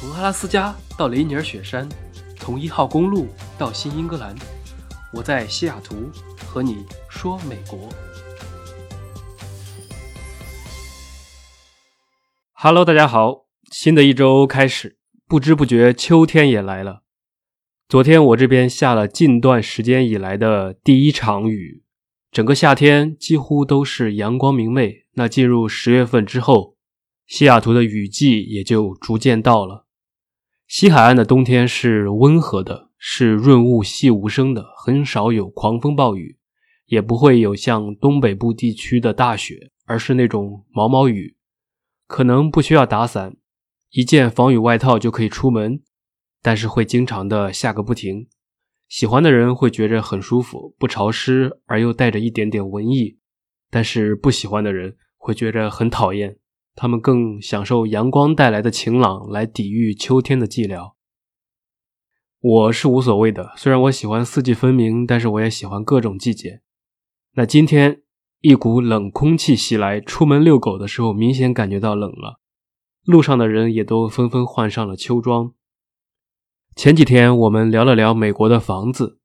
从阿拉斯加到雷尼尔雪山，从一号公路到新英格兰，我在西雅图和你说美国。Hello，大家好，新的一周开始，不知不觉秋天也来了。昨天我这边下了近段时间以来的第一场雨，整个夏天几乎都是阳光明媚。那进入十月份之后，西雅图的雨季也就逐渐到了。西海岸的冬天是温和的，是润物细无声的，很少有狂风暴雨，也不会有像东北部地区的大雪，而是那种毛毛雨，可能不需要打伞，一件防雨外套就可以出门。但是会经常的下个不停，喜欢的人会觉着很舒服，不潮湿而又带着一点点文艺；但是不喜欢的人会觉着很讨厌，他们更享受阳光带来的晴朗来抵御秋天的寂寥。我是无所谓的，虽然我喜欢四季分明，但是我也喜欢各种季节。那今天一股冷空气袭来，出门遛狗的时候明显感觉到冷了，路上的人也都纷纷换上了秋装。前几天我们聊了聊美国的房子，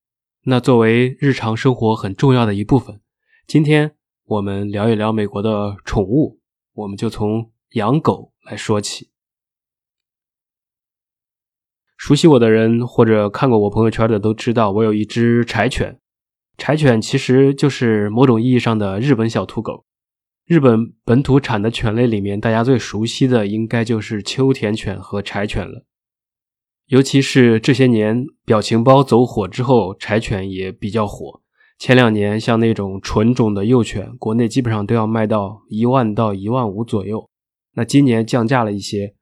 那作为日常生活很重要的一部分。今天我们聊一聊美国的宠物，我们就从养狗来说起。熟悉我的人或者看过我朋友圈的都知道，我有一只柴犬。柴犬其实就是某种意义上的日本小土狗。日本本土产的犬类里面，大家最熟悉的应该就是秋田犬和柴犬了。尤其是这些年表情包走火之后，柴犬也比较火。前两年像那种纯种的幼犬，国内基本上都要卖到一万到一万五左右。那今年降价了一些，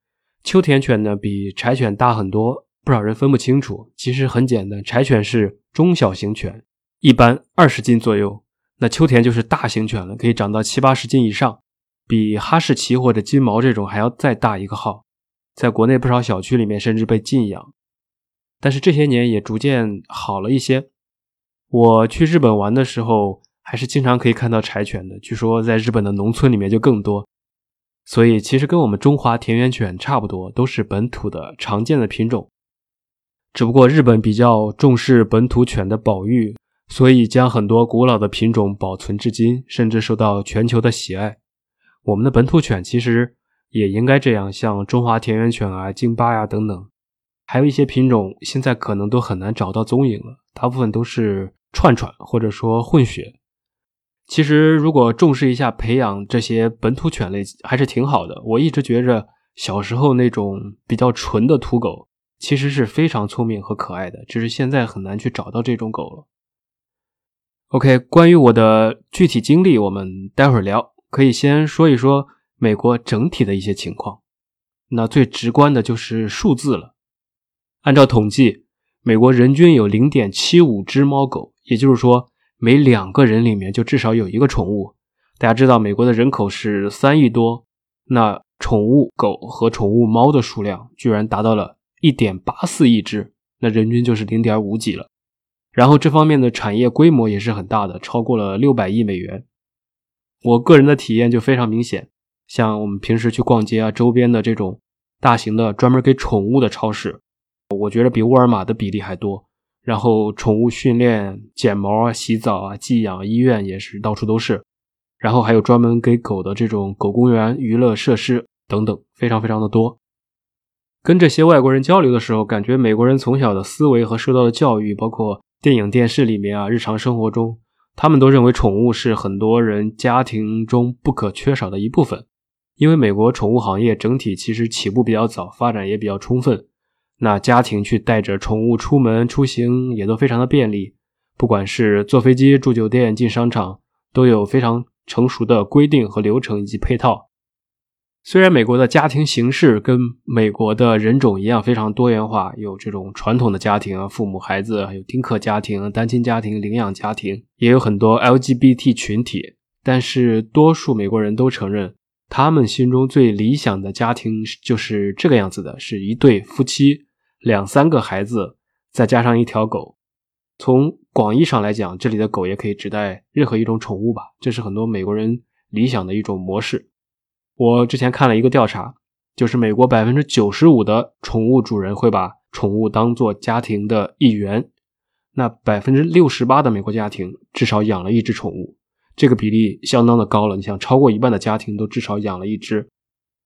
秋田犬呢比柴犬大很多，不少人分不清楚。其实很简单，柴犬是中小型犬，一般二十斤左右，那秋田就是大型犬了，可以长到七八十斤以上，比哈士奇或者金毛这种还要再大一个号。在国内不少小区里面甚至被禁养，但是这些年也逐渐好了一些。我去日本玩的时候，还是经常可以看到柴犬的。据说在日本的农村里面就更多，所以其实跟我们中华田园犬差不多，都是本土的常见的品种。只不过日本比较重视本土犬的保育，所以将很多古老的品种保存至今，甚至受到全球的喜爱。我们的本土犬其实。也应该这样，像中华田园犬啊、京巴呀等等，还有一些品种，现在可能都很难找到踪影了。大部分都是串串或者说混血。其实，如果重视一下培养这些本土犬类，还是挺好的。我一直觉着，小时候那种比较纯的土狗，其实是非常聪明和可爱的，只是现在很难去找到这种狗了。OK，关于我的具体经历，我们待会儿聊。可以先说一说。美国整体的一些情况，那最直观的就是数字了。按照统计，美国人均有零点七五只猫狗，也就是说，每两个人里面就至少有一个宠物。大家知道，美国的人口是三亿多，那宠物狗和宠物猫的数量居然达到了一点八四亿只，那人均就是零点五几了。然后这方面的产业规模也是很大的，超过了六百亿美元。我个人的体验就非常明显。像我们平时去逛街啊，周边的这种大型的专门给宠物的超市，我觉得比沃尔玛的比例还多。然后宠物训练、剪毛啊、洗澡啊、寄养医院也是到处都是。然后还有专门给狗的这种狗公园、娱乐设施等等，非常非常的多。跟这些外国人交流的时候，感觉美国人从小的思维和受到的教育，包括电影、电视里面啊，日常生活中，他们都认为宠物是很多人家庭中不可缺少的一部分。因为美国宠物行业整体其实起步比较早，发展也比较充分，那家庭去带着宠物出门出行也都非常的便利，不管是坐飞机、住酒店、进商场，都有非常成熟的规定和流程以及配套。虽然美国的家庭形式跟美国的人种一样非常多元化，有这种传统的家庭啊，父母孩子，还有丁克家庭、单亲家庭、领养家庭，也有很多 LGBT 群体，但是多数美国人都承认。他们心中最理想的家庭就是这个样子的，是一对夫妻，两三个孩子，再加上一条狗。从广义上来讲，这里的狗也可以指代任何一种宠物吧。这是很多美国人理想的一种模式。我之前看了一个调查，就是美国百分之九十五的宠物主人会把宠物当做家庭的一员，那百分之六十八的美国家庭至少养了一只宠物，这个比例相当的高了。你想，超过一半的家庭都至少养了一只，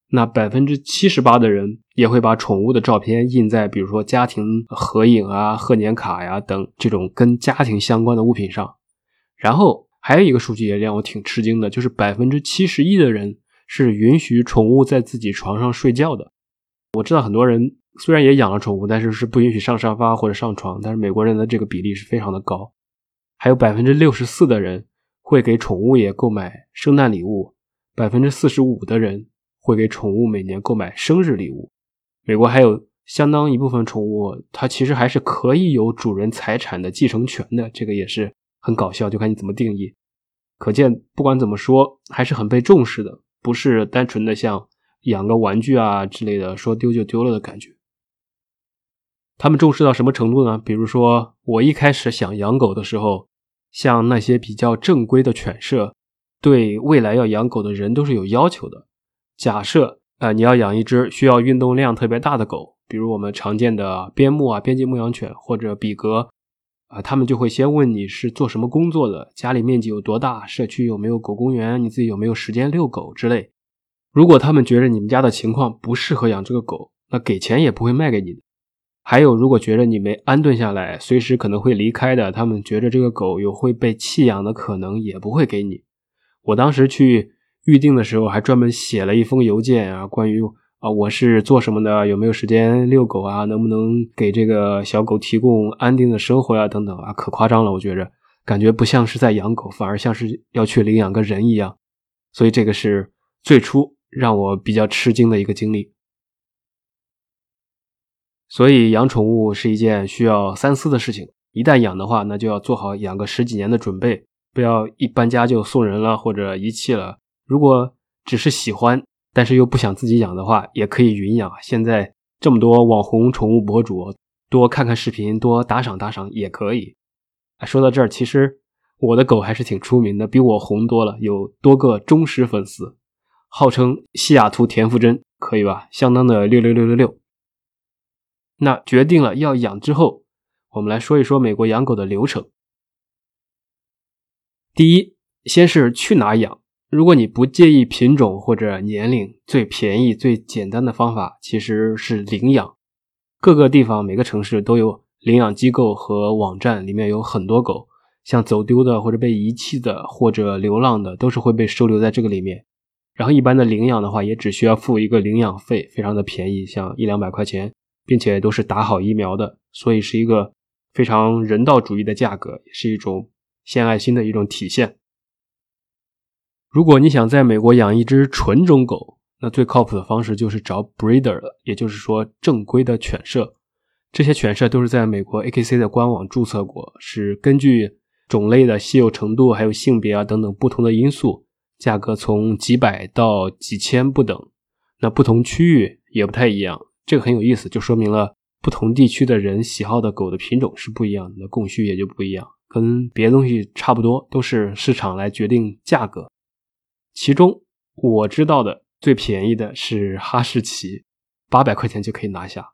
那百分之七十八的人也会把宠物的照片印在，比如说家庭合影啊、贺年卡呀等这种跟家庭相关的物品上。然后还有一个数据也让我挺吃惊的，就是百分之七十一的人。是允许宠物在自己床上睡觉的。我知道很多人虽然也养了宠物，但是是不允许上沙发或者上床。但是美国人的这个比例是非常的高，还有百分之六十四的人会给宠物也购买圣诞礼物，百分之四十五的人会给宠物每年购买生日礼物。美国还有相当一部分宠物，它其实还是可以有主人财产的继承权的，这个也是很搞笑，就看你怎么定义。可见不管怎么说，还是很被重视的。不是单纯的像养个玩具啊之类的，说丢就丢了的感觉。他们重视到什么程度呢？比如说，我一开始想养狗的时候，像那些比较正规的犬舍，对未来要养狗的人都是有要求的。假设啊，你要养一只需要运动量特别大的狗，比如我们常见的边牧啊、边境牧羊犬或者比格。啊，他们就会先问你是做什么工作的，家里面积有多大，社区有没有狗公园，你自己有没有时间遛狗之类。如果他们觉得你们家的情况不适合养这个狗，那给钱也不会卖给你的。还有，如果觉得你没安顿下来，随时可能会离开的，他们觉得这个狗有会被弃养的可能，也不会给你。我当时去预定的时候，还专门写了一封邮件啊，关于。啊，我是做什么的？有没有时间遛狗啊？能不能给这个小狗提供安定的生活啊？等等啊，可夸张了，我觉着，感觉不像是在养狗，反而像是要去领养个人一样。所以这个是最初让我比较吃惊的一个经历。所以养宠物是一件需要三思的事情，一旦养的话，那就要做好养个十几年的准备，不要一搬家就送人了或者遗弃了。如果只是喜欢，但是又不想自己养的话，也可以云养。现在这么多网红宠物博主，多看看视频，多打赏打赏也可以。说到这儿，其实我的狗还是挺出名的，比我红多了，有多个忠实粉丝，号称西雅图田馥甄，可以吧？相当的六六六六六。那决定了要养之后，我们来说一说美国养狗的流程。第一，先是去哪养。如果你不介意品种或者年龄，最便宜、最简单的方法其实是领养。各个地方、每个城市都有领养机构和网站，里面有很多狗，像走丢的或者被遗弃的或者流浪的，都是会被收留在这个里面。然后一般的领养的话，也只需要付一个领养费，非常的便宜，像一两百块钱，并且都是打好疫苗的，所以是一个非常人道主义的价格，也是一种献爱心的一种体现。如果你想在美国养一只纯种狗，那最靠谱的方式就是找 breeder 了，也就是说正规的犬舍。这些犬舍都是在美国 AKC 的官网注册过，是根据种类的稀有程度、还有性别啊等等不同的因素，价格从几百到几千不等。那不同区域也不太一样，这个很有意思，就说明了不同地区的人喜好的狗的品种是不一样的，供需也就不一样。跟别的东西差不多，都是市场来决定价格。其中我知道的最便宜的是哈士奇，八百块钱就可以拿下。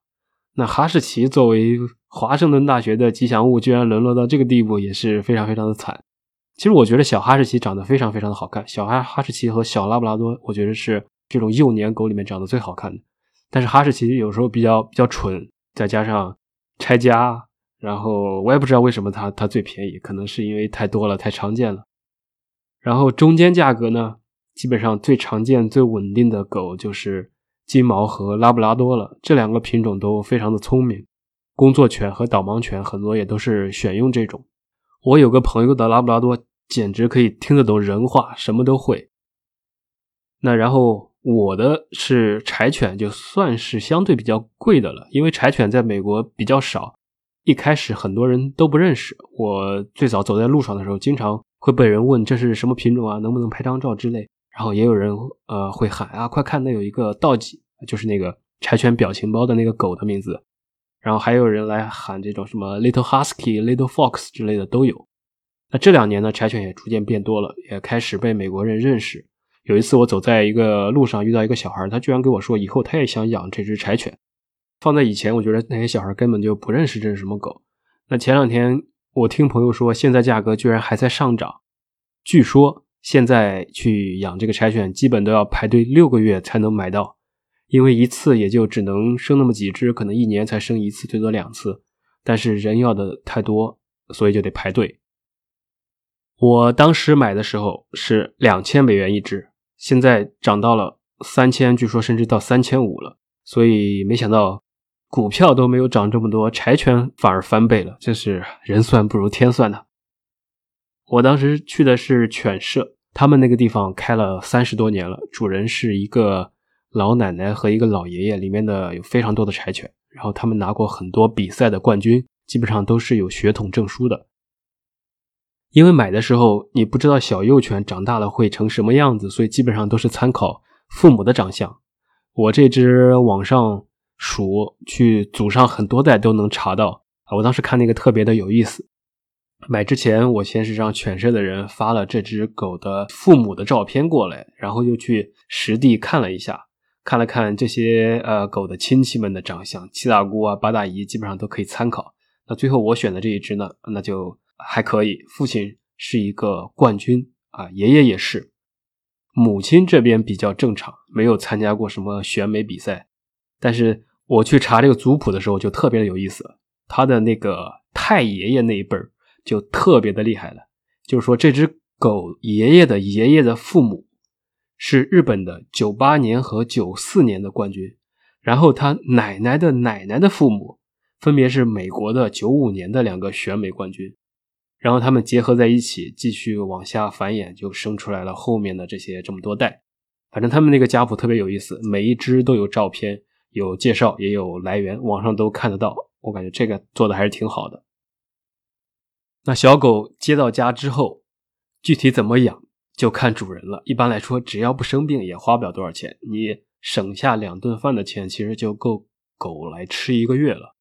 那哈士奇作为华盛顿大学的吉祥物，居然沦落到这个地步，也是非常非常的惨。其实我觉得小哈士奇长得非常非常的好看，小哈哈士奇和小拉布拉多，我觉得是这种幼年狗里面长得最好看的。但是哈士奇有时候比较比较蠢，再加上拆家，然后我也不知道为什么它它最便宜，可能是因为太多了，太常见了。然后中间价格呢？基本上最常见、最稳定的狗就是金毛和拉布拉多了。这两个品种都非常的聪明，工作犬和导盲犬很多也都是选用这种。我有个朋友的拉布拉多简直可以听得懂人话，什么都会。那然后我的是柴犬，就算是相对比较贵的了，因为柴犬在美国比较少，一开始很多人都不认识。我最早走在路上的时候，经常会被人问这是什么品种啊，能不能拍张照之类。然后也有人呃会喊啊，快看，那有一个道吉，就是那个柴犬表情包的那个狗的名字。然后还有人来喊这种什么 Little Husky、Little Fox 之类的都有。那这两年呢，柴犬也逐渐变多了，也开始被美国人认识。有一次我走在一个路上遇到一个小孩，他居然跟我说以后他也想养这只柴犬。放在以前，我觉得那些小孩根本就不认识这是什么狗。那前两天我听朋友说，现在价格居然还在上涨，据说现在去养这个柴犬，基本都要排队六个月才能买到，因为一次也就只能生那么几只，可能一年才生一次，最多两次。但是人要的太多，所以就得排队。我当时买的时候是两千美元一只，现在涨到了三千，据说甚至到三千五了。所以没想到股票都没有涨这么多，柴犬反而翻倍了，真是人算不如天算的。我当时去的是犬舍，他们那个地方开了三十多年了，主人是一个老奶奶和一个老爷爷，里面的有非常多的柴犬，然后他们拿过很多比赛的冠军，基本上都是有血统证书的。因为买的时候你不知道小幼犬长大了会成什么样子，所以基本上都是参考父母的长相。我这只网上数去祖上很多代都能查到啊！我当时看那个特别的有意思。买之前我先是让犬舍的人发了这只狗的父母的照片过来，然后又去实地看了一下，看了看这些呃狗的亲戚们的长相，七大姑啊八大姨基本上都可以参考。那最后我选的这一只呢，那就。还可以，父亲是一个冠军啊，爷爷也是，母亲这边比较正常，没有参加过什么选美比赛。但是我去查这个族谱的时候，就特别的有意思，他的那个太爷爷那一辈儿就特别的厉害了。就是说，这只狗爷爷的爷爷的父母是日本的九八年和九四年的冠军，然后他奶奶的奶奶的父母分别是美国的九五年的两个选美冠军。然后他们结合在一起，继续往下繁衍，就生出来了后面的这些这么多代。反正他们那个家谱特别有意思，每一只都有照片、有介绍，也有来源，网上都看得到。我感觉这个做的还是挺好的。那小狗接到家之后，具体怎么养就看主人了。一般来说，只要不生病，也花不了多少钱。你省下两顿饭的钱，其实就够狗来吃一个月了。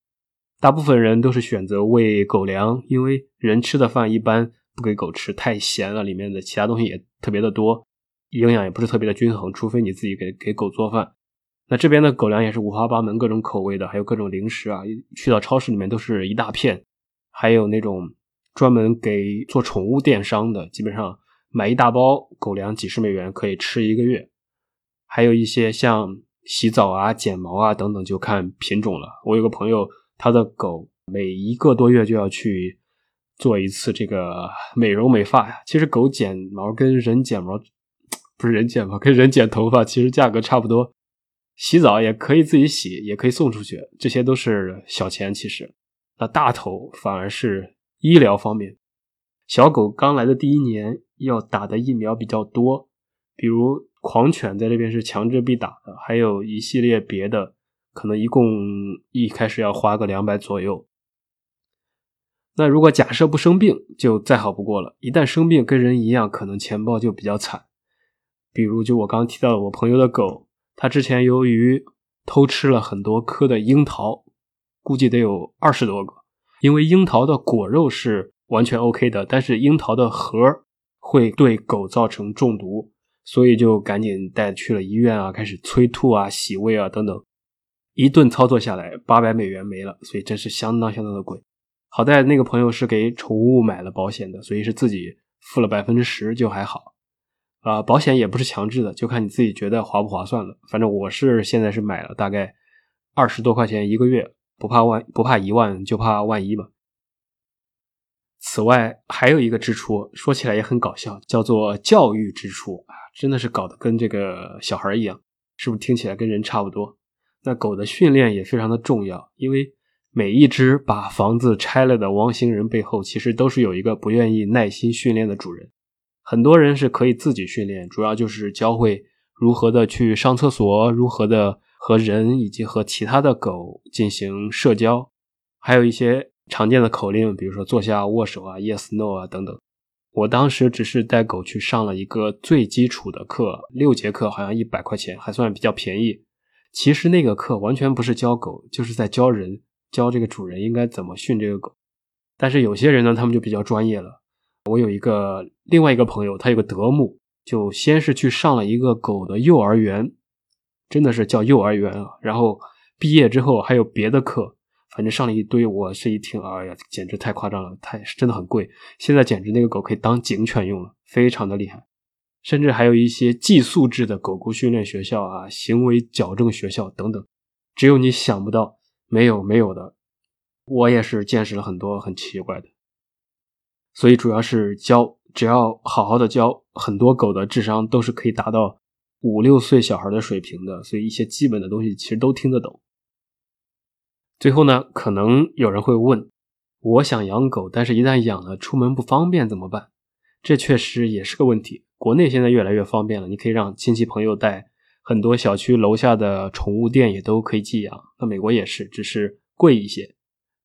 大部分人都是选择喂狗粮，因为人吃的饭一般不给狗吃，太咸了，里面的其他东西也特别的多，营养也不是特别的均衡。除非你自己给给狗做饭。那这边的狗粮也是五花八门，各种口味的，还有各种零食啊。去到超市里面都是一大片，还有那种专门给做宠物电商的，基本上买一大包狗粮几十美元可以吃一个月。还有一些像洗澡啊、剪毛啊等等，就看品种了。我有个朋友。他的狗每一个多月就要去做一次这个美容美发呀。其实狗剪毛跟人剪毛不是人剪毛，跟人剪头发其实价格差不多。洗澡也可以自己洗，也可以送出去，这些都是小钱。其实那大头反而是医疗方面。小狗刚来的第一年要打的疫苗比较多，比如狂犬在这边是强制必打的，还有一系列别的。可能一共一开始要花个两百左右。那如果假设不生病，就再好不过了。一旦生病，跟人一样，可能钱包就比较惨。比如，就我刚提到的我朋友的狗，它之前由于偷吃了很多颗的樱桃，估计得有二十多个。因为樱桃的果肉是完全 OK 的，但是樱桃的核会对狗造成中毒，所以就赶紧带去了医院啊，开始催吐啊、洗胃啊等等。一顿操作下来，八百美元没了，所以真是相当相当的贵。好在那个朋友是给宠物买了保险的，所以是自己付了百分之十就还好。啊，保险也不是强制的，就看你自己觉得划不划算了。反正我是现在是买了大概二十多块钱一个月，不怕万不怕一万，就怕万一嘛。此外还有一个支出，说起来也很搞笑，叫做教育支出啊，真的是搞得跟这个小孩一样，是不是听起来跟人差不多？那狗的训练也非常的重要，因为每一只把房子拆了的汪星人背后，其实都是有一个不愿意耐心训练的主人。很多人是可以自己训练，主要就是教会如何的去上厕所，如何的和人以及和其他的狗进行社交，还有一些常见的口令，比如说坐下、握手啊、yes、no 啊等等。我当时只是带狗去上了一个最基础的课，六节课，好像一百块钱，还算比较便宜。其实那个课完全不是教狗，就是在教人，教这个主人应该怎么训这个狗。但是有些人呢，他们就比较专业了。我有一个另外一个朋友，他有个德牧，就先是去上了一个狗的幼儿园，真的是叫幼儿园啊。然后毕业之后还有别的课，反正上了一堆。我是一听，哎呀，简直太夸张了，太真的很贵。现在简直那个狗可以当警犬用了，非常的厉害。甚至还有一些寄宿制的狗狗训练学校啊，行为矫正学校等等，只有你想不到，没有没有的。我也是见识了很多很奇怪的，所以主要是教，只要好好的教，很多狗的智商都是可以达到五六岁小孩的水平的，所以一些基本的东西其实都听得懂。最后呢，可能有人会问，我想养狗，但是一旦养了，出门不方便怎么办？这确实也是个问题。国内现在越来越方便了，你可以让亲戚朋友带，很多小区楼下的宠物店也都可以寄养。那美国也是，只是贵一些。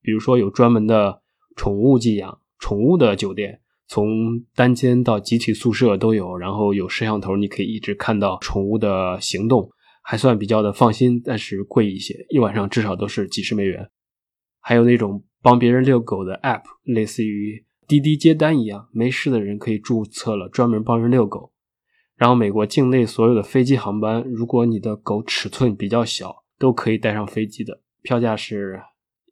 比如说有专门的宠物寄养、宠物的酒店，从单间到集体宿舍都有，然后有摄像头，你可以一直看到宠物的行动，还算比较的放心，但是贵一些，一晚上至少都是几十美元。还有那种帮别人遛狗的 app，类似于滴滴接单一样，没事的人可以注册了，专门帮人遛狗。然后美国境内所有的飞机航班，如果你的狗尺寸比较小，都可以带上飞机的，票价是。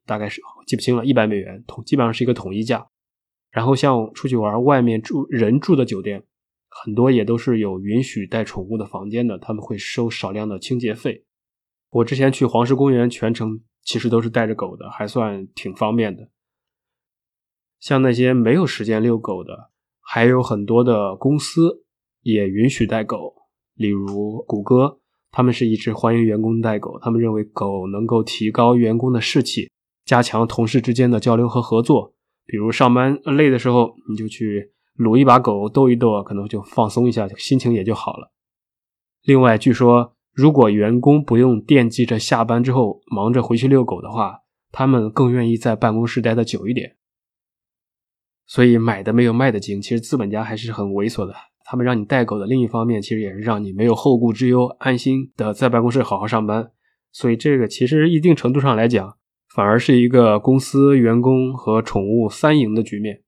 大概是记不清了，一百美元统基本上是一个统一价。然后像出去玩，外面住人住的酒店，很多也都是有允许带宠物的房间的，他们会收少量的清洁费。我之前去黄石公园，全程其实都是带着狗的，还算挺方便的。像那些没有时间遛狗的，还有很多的公司也允许带狗，例如谷歌，他们是一直欢迎员工带狗，他们认为狗能够提高员工的士气。加强同事之间的交流和合作，比如上班累的时候，你就去撸一把狗，逗一逗，可能就放松一下，心情也就好了。另外，据说如果员工不用惦记着下班之后忙着回去遛狗的话，他们更愿意在办公室待的久一点。所以买的没有卖的精，其实资本家还是很猥琐的。他们让你带狗的另一方面，其实也是让你没有后顾之忧，安心的在办公室好好上班。所以这个其实一定程度上来讲。反而是一个公司员工和宠物三赢的局面。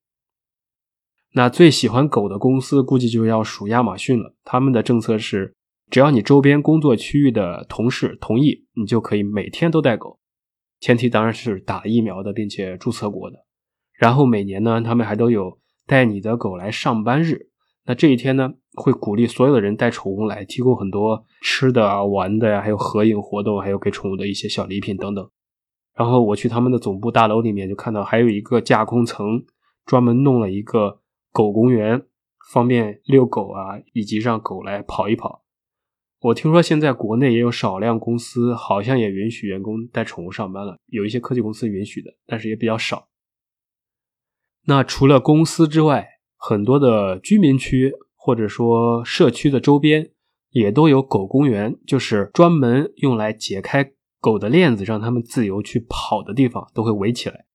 那最喜欢狗的公司估计就要数亚马逊了。他们的政策是，只要你周边工作区域的同事同意，你就可以每天都带狗。前提当然是打疫苗的，并且注册过的。然后每年呢，他们还都有带你的狗来上班日。那这一天呢，会鼓励所有的人带宠物来，提供很多吃的啊、玩的呀，还有合影活动，还有给宠物的一些小礼品等等。然后我去他们的总部大楼里面，就看到还有一个架空层，专门弄了一个狗公园，方便遛狗啊，以及让狗来跑一跑。我听说现在国内也有少量公司，好像也允许员工带宠物上班了，有一些科技公司允许的，但是也比较少。那除了公司之外，很多的居民区或者说社区的周边也都有狗公园，就是专门用来解开。狗的链子让它们自由去跑的地方都会围起来，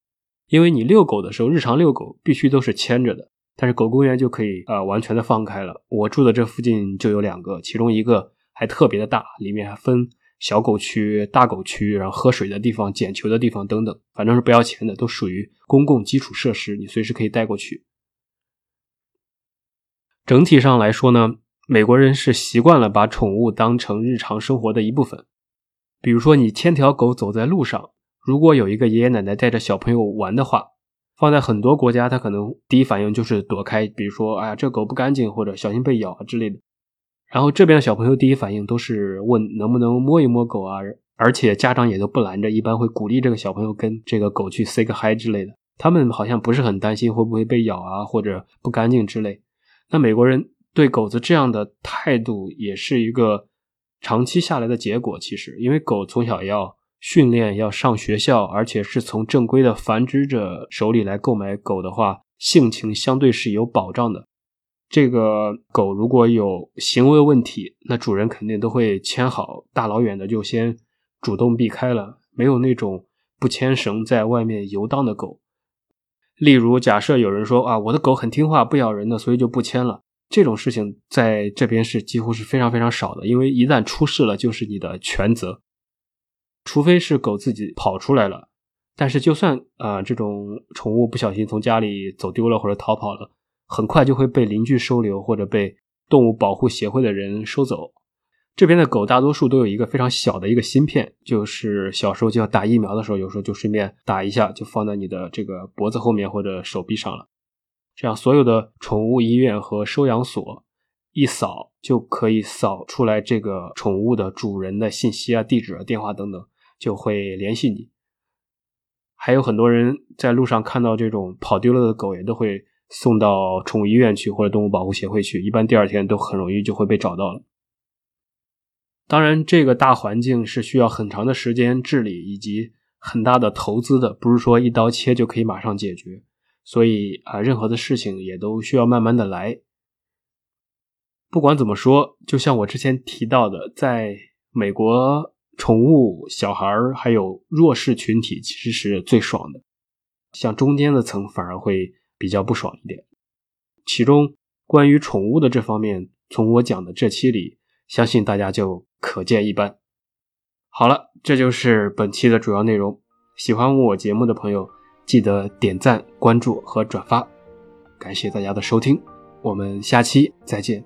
因为你遛狗的时候，日常遛狗必须都是牵着的，但是狗公园就可以呃完全的放开了。我住的这附近就有两个，其中一个还特别的大，里面还分小狗区、大狗区，然后喝水的地方、捡球的地方等等，反正是不要钱的，都属于公共基础设施，你随时可以带过去。整体上来说呢，美国人是习惯了把宠物当成日常生活的一部分。比如说，你牵条狗走在路上，如果有一个爷爷奶奶带着小朋友玩的话，放在很多国家，他可能第一反应就是躲开，比如说，哎呀，这狗不干净，或者小心被咬啊之类的。然后这边的小朋友第一反应都是问能不能摸一摸狗啊，而且家长也都不拦着，一般会鼓励这个小朋友跟这个狗去 say 个 hi 之类的。他们好像不是很担心会不会被咬啊，或者不干净之类。那美国人对狗子这样的态度也是一个。长期下来的结果，其实因为狗从小要训练，要上学校，而且是从正规的繁殖者手里来购买狗的话，性情相对是有保障的。这个狗如果有行为问题，那主人肯定都会牵好，大老远的就先主动避开了，没有那种不牵绳在外面游荡的狗。例如，假设有人说啊，我的狗很听话，不咬人的，所以就不牵了。这种事情在这边是几乎是非常非常少的，因为一旦出事了，就是你的全责。除非是狗自己跑出来了，但是就算啊这种宠物不小心从家里走丢了或者逃跑了，很快就会被邻居收留或者被动物保护协会的人收走。这边的狗大多数都有一个非常小的一个芯片，就是小时候就要打疫苗的时候，有时候就顺便打一下，就放在你的这个脖子后面或者手臂上了。这样，所有的宠物医院和收养所一扫就可以扫出来这个宠物的主人的信息啊、地址啊、电话等等，就会联系你。还有很多人在路上看到这种跑丢了的狗，也都会送到宠物医院去或者动物保护协会去，一般第二天都很容易就会被找到了。当然，这个大环境是需要很长的时间治理以及很大的投资的，不是说一刀切就可以马上解决。所以啊，任何的事情也都需要慢慢的来。不管怎么说，就像我之前提到的，在美国，宠物、小孩儿还有弱势群体其实是最爽的，像中间的层反而会比较不爽一点。其中关于宠物的这方面，从我讲的这期里，相信大家就。可见一斑。好了，这就是本期的主要内容。喜欢我节目的朋友，记得点赞、关注和转发。感谢大家的收听，我们下期再见。